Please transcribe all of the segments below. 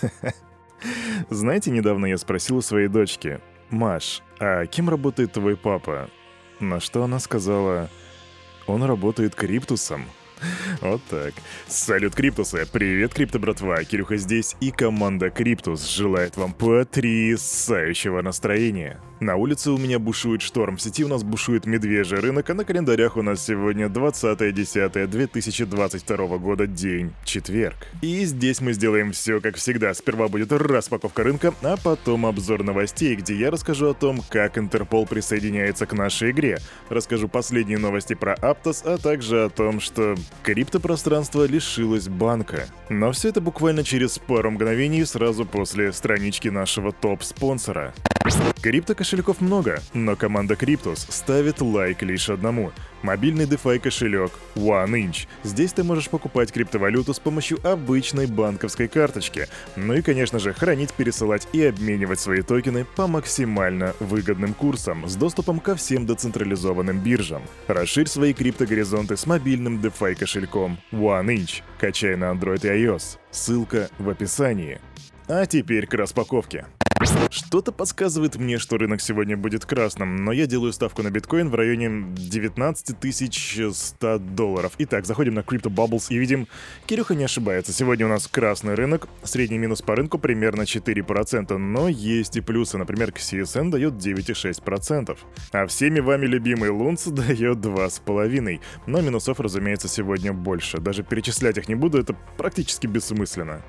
Знаете, недавно я спросил у своей дочки, «Маш, а кем работает твой папа?» На что она сказала, «Он работает криптусом». Вот так. Салют, Криптусы! Привет, Крипто братва! Кирюха здесь и команда Криптус желает вам потрясающего настроения. На улице у меня бушует шторм, в сети у нас бушует медвежий рынок, а на календарях у нас сегодня 20.10.2022 года, день четверг. И здесь мы сделаем все как всегда. Сперва будет распаковка рынка, а потом обзор новостей, где я расскажу о том, как Интерпол присоединяется к нашей игре. Расскажу последние новости про Aptos, а также о том, что криптопространство лишилось банка. Но все это буквально через пару мгновений сразу после странички нашего топ-спонсора. Крипто-кошельков много, но команда Cryptos ставит лайк лишь одному — Мобильный DeFi кошелек OneInch. Здесь ты можешь покупать криптовалюту с помощью обычной банковской карточки. Ну и, конечно же, хранить, пересылать и обменивать свои токены по максимально выгодным курсам с доступом ко всем децентрализованным биржам. Расширь свои криптогоризонты с мобильным DeFi кошельком OneInch. Качай на Android и iOS. Ссылка в описании. А теперь к распаковке. Что-то подсказывает мне, что рынок сегодня будет красным, но я делаю ставку на биткоин в районе 19 100 долларов. Итак, заходим на Crypto Bubbles и видим, Кирюха не ошибается. Сегодня у нас красный рынок, средний минус по рынку примерно 4%, но есть и плюсы. Например, CSN дает 9,6%. А всеми вами любимый Лунц дает 2,5%. Но минусов, разумеется, сегодня больше. Даже перечислять их не буду, это практически бессмысленно.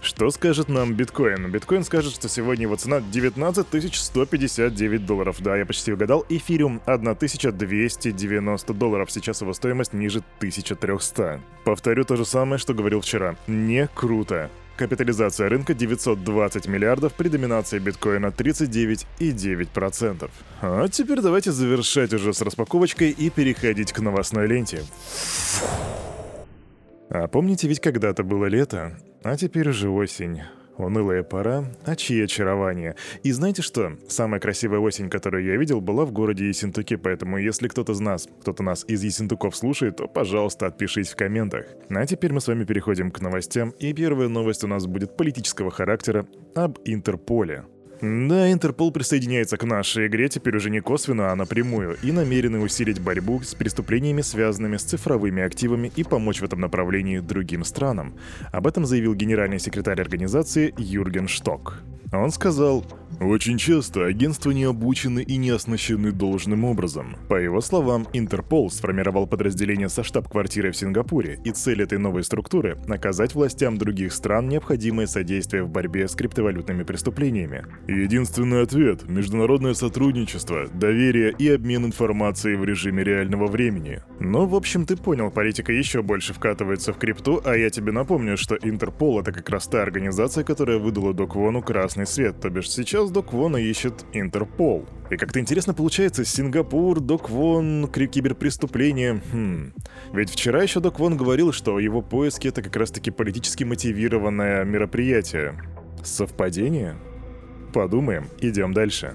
Что скажет нам биткоин? Биткоин скажет, что сегодня его цена 19 159 долларов. Да, я почти угадал. Эфириум 1290 долларов. Сейчас его стоимость ниже 1300. Повторю то же самое, что говорил вчера. Не круто. Капитализация рынка 920 миллиардов при доминации биткоина 39,9%. А теперь давайте завершать уже с распаковочкой и переходить к новостной ленте. А помните, ведь когда-то было лето, а теперь уже осень. Унылая пора, а чьи очарования. И знаете что? Самая красивая осень, которую я видел, была в городе Ессентуке, поэтому если кто-то из нас, кто-то нас из Ессентуков слушает, то, пожалуйста, отпишись в комментах. А теперь мы с вами переходим к новостям, и первая новость у нас будет политического характера об Интерполе. Да, Интерпол присоединяется к нашей игре теперь уже не косвенно, а напрямую, и намерены усилить борьбу с преступлениями, связанными с цифровыми активами и помочь в этом направлении другим странам. Об этом заявил генеральный секретарь организации Юрген Шток. Он сказал, очень часто агентства не обучены и не оснащены должным образом. По его словам, Интерпол сформировал подразделение со штаб-квартирой в Сингапуре, и цель этой новой структуры — наказать властям других стран необходимое содействие в борьбе с криптовалютными преступлениями. Единственный ответ — международное сотрудничество, доверие и обмен информацией в режиме реального времени. Но, в общем, ты понял, политика еще больше вкатывается в крипту, а я тебе напомню, что Интерпол — это как раз та организация, которая выдала Доквону красный свет, то бишь сейчас сейчас Док Вона ищет Интерпол. И как-то интересно получается, Сингапур, Док Вон, киберпреступления. Хм. Ведь вчера еще Док Вон говорил, что его поиски это как раз-таки политически мотивированное мероприятие. Совпадение? Подумаем, идем дальше.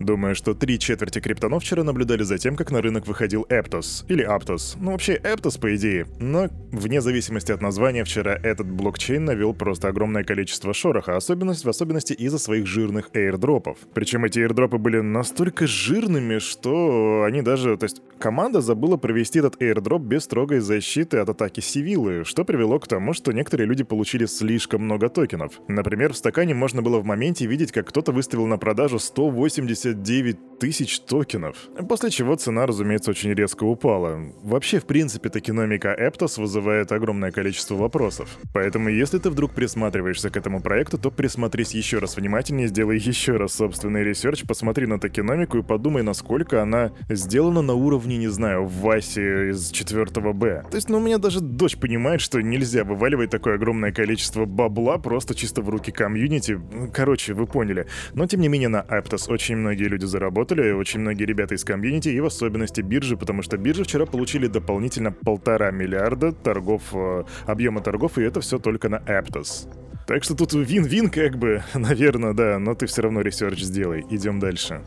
Думаю, что три четверти криптонов вчера наблюдали за тем, как на рынок выходил Эптос, или Аптос. Ну, вообще Эптос, по идее. Но, вне зависимости от названия, вчера этот блокчейн навел просто огромное количество шороха, особенность в особенности из-за своих жирных эйрдропов. Причем эти эйрдропы были настолько жирными, что они даже... То есть команда забыла провести этот airdrop без строгой защиты от атаки Сивилы, что привело к тому, что некоторые люди получили слишком много токенов. Например, в стакане можно было в моменте видеть, как кто-то выставил на продажу 180 79 тысяч токенов. После чего цена, разумеется, очень резко упала. Вообще, в принципе, токеномика Aptos вызывает огромное количество вопросов. Поэтому, если ты вдруг присматриваешься к этому проекту, то присмотрись еще раз внимательнее, сделай еще раз собственный research, посмотри на токеномику и подумай, насколько она сделана на уровне, не знаю, Васи из 4 Б. То есть, ну, у меня даже дочь понимает, что нельзя вываливать такое огромное количество бабла просто чисто в руки комьюнити. Короче, вы поняли. Но, тем не менее, на Aptos очень многие многие люди заработали, очень многие ребята из комьюнити и в особенности биржи, потому что биржи вчера получили дополнительно полтора миллиарда торгов, э, объема торгов, и это все только на Aptos. Так что тут вин-вин как бы, наверное, да, но ты все равно research сделай. Идем дальше.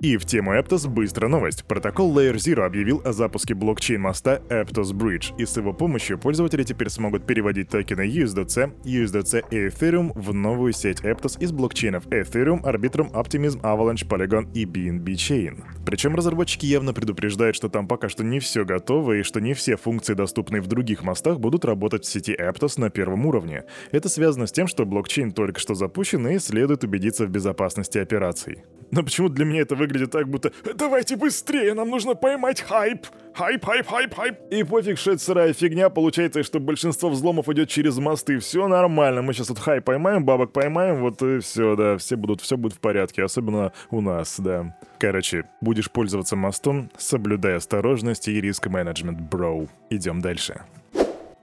И в тему Aptos быстрая новость. Протокол Layer Zero объявил о запуске блокчейн-моста Aptos Bridge, и с его помощью пользователи теперь смогут переводить токены USDC, USDC и Ethereum в новую сеть Aptos из блокчейнов Ethereum, Arbitrum, Optimism, Avalanche, Polygon и BNB Chain. Причем разработчики явно предупреждают, что там пока что не все готово и что не все функции, доступные в других мостах, будут работать в сети Aptos на первом уровне. Это связано с тем, что блокчейн только что запущен и следует убедиться в безопасности операций. Но почему для меня это выглядит так, будто «Давайте быстрее, нам нужно поймать хайп! Хайп, хайп, хайп, хайп!» И пофиг, что это сырая фигня, получается, что большинство взломов идет через мосты. Все нормально, мы сейчас вот хайп поймаем, бабок поймаем, вот и все, да, все будут, все будет в порядке, особенно у нас, да. Короче, будешь пользоваться мостом, соблюдай осторожность и риск-менеджмент, бро. Идем дальше.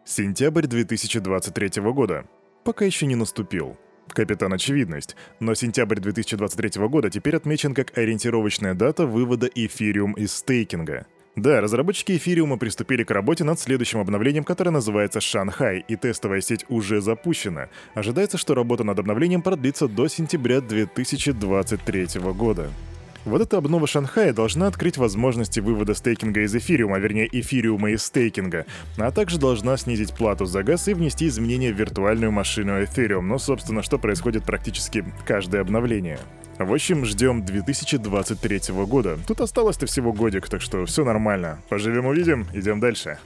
Сентябрь 2023 года. Пока еще не наступил. Капитан Очевидность. Но сентябрь 2023 года теперь отмечен как ориентировочная дата вывода эфириум из стейкинга. Да, разработчики эфириума приступили к работе над следующим обновлением, которое называется Шанхай, и тестовая сеть уже запущена. Ожидается, что работа над обновлением продлится до сентября 2023 года. Вот эта обнова Шанхая должна открыть возможности вывода стейкинга из эфириума, вернее эфириума из стейкинга, а также должна снизить плату за газ и внести изменения в виртуальную машину эфириум, ну, собственно, что происходит практически каждое обновление. В общем, ждем 2023 года. Тут осталось-то всего годик, так что все нормально. Поживем увидим, идем дальше.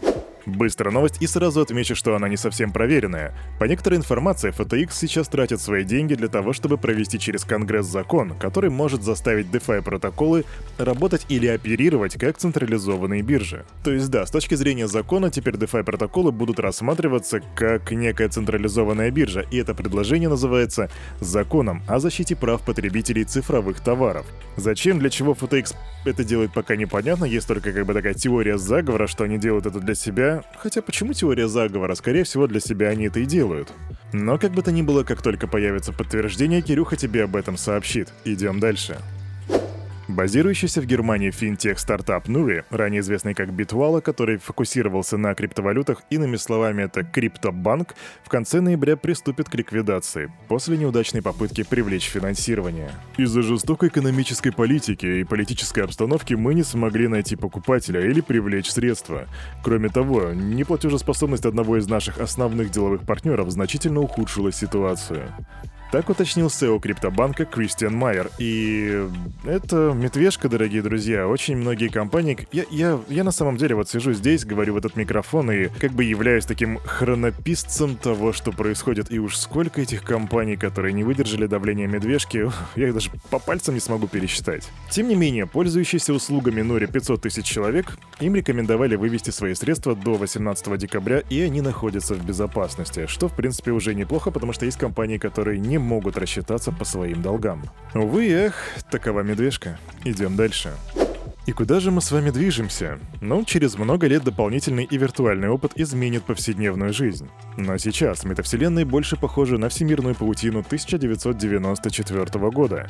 Быстрая новость и сразу отмечу, что она не совсем проверенная. По некоторой информации, FTX сейчас тратит свои деньги для того, чтобы провести через Конгресс закон, который может заставить DeFi протоколы работать или оперировать как централизованные биржи. То есть да, с точки зрения закона теперь DeFi протоколы будут рассматриваться как некая централизованная биржа, и это предложение называется «Законом о защите прав потребителей цифровых товаров». Зачем, для чего FTX это делает пока непонятно, есть только как бы такая теория заговора, что они делают это для себя. Хотя почему теория заговора? Скорее всего, для себя они это и делают. Но как бы то ни было, как только появится подтверждение, Кирюха тебе об этом сообщит. Идем дальше. Базирующийся в Германии финтех-стартап Nuri, ранее известный как Bitwala, который фокусировался на криптовалютах, иными словами это криптобанк, в конце ноября приступит к ликвидации после неудачной попытки привлечь финансирование. Из-за жестокой экономической политики и политической обстановки мы не смогли найти покупателя или привлечь средства. Кроме того, неплатежеспособность одного из наших основных деловых партнеров значительно ухудшила ситуацию. Так уточнил SEO криптобанка Кристиан Майер. И это медвежка, дорогие друзья. Очень многие компании... Я, я, я на самом деле вот сижу здесь, говорю в этот микрофон и как бы являюсь таким хронописцем того, что происходит. И уж сколько этих компаний, которые не выдержали давления медвежки, я их даже по пальцам не смогу пересчитать. Тем не менее, пользующиеся услугами Нори 500 тысяч человек, им рекомендовали вывести свои средства до 18 декабря, и они находятся в безопасности, что в принципе уже неплохо, потому что есть компании, которые не могут рассчитаться по своим долгам. Увы, эх, такова медвежка. Идем дальше. И куда же мы с вами движемся? Ну, через много лет дополнительный и виртуальный опыт изменит повседневную жизнь. Но сейчас метавселенные больше похожи на всемирную паутину 1994 года.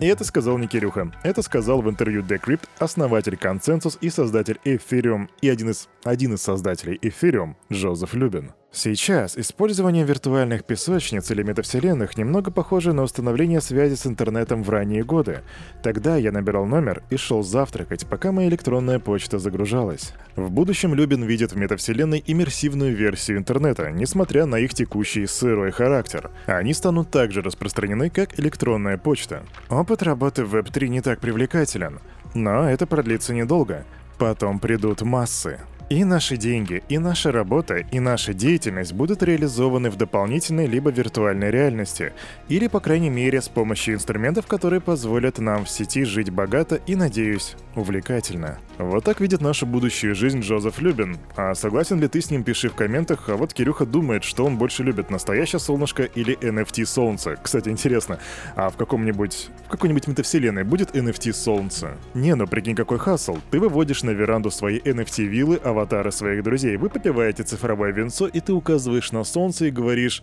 И это сказал не Кирюха. Это сказал в интервью Decrypt основатель Consensus и создатель Ethereum и один из, один из создателей Ethereum Джозеф Любин. Сейчас использование виртуальных песочниц или метавселенных немного похоже на установление связи с интернетом в ранние годы. Тогда я набирал номер и шел завтракать, пока моя электронная почта загружалась. В будущем Любин видит в метавселенной иммерсивную версию интернета, несмотря на их текущий сырой характер. Они станут также распространены, как электронная почта. Опыт работы в Web3 не так привлекателен, но это продлится недолго. Потом придут массы. И наши деньги, и наша работа, и наша деятельность будут реализованы в дополнительной либо виртуальной реальности, или, по крайней мере, с помощью инструментов, которые позволят нам в сети жить богато и, надеюсь, увлекательно. Вот так видит нашу будущую жизнь Джозеф Любин. А согласен ли ты с ним, пиши в комментах, а вот Кирюха думает, что он больше любит настоящее солнышко или NFT солнце. Кстати, интересно, а в каком-нибудь... в какой-нибудь метавселенной будет NFT солнце? Не, ну прикинь, какой хасл. Ты выводишь на веранду свои NFT-виллы, аватары своих друзей, вы попиваете цифровое венцо, и ты указываешь на солнце и говоришь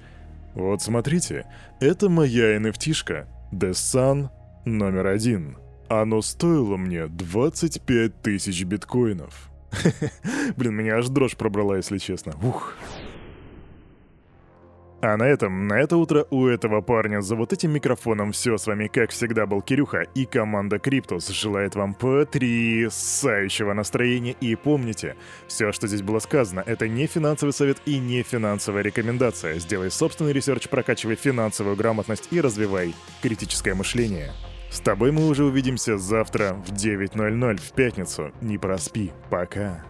«Вот смотрите, это моя NFT-шка, The Sun номер один». Оно стоило мне 25 тысяч биткоинов. Блин, меня аж дрожь пробрала, если честно. Ух. А на этом, на это утро у этого парня за вот этим микрофоном все с вами, как всегда, был Кирюха и команда Криптус желает вам потрясающего настроения и помните, все, что здесь было сказано, это не финансовый совет и не финансовая рекомендация. Сделай собственный research, прокачивай финансовую грамотность и развивай критическое мышление. С тобой мы уже увидимся завтра в 9.00 в пятницу. Не проспи. Пока.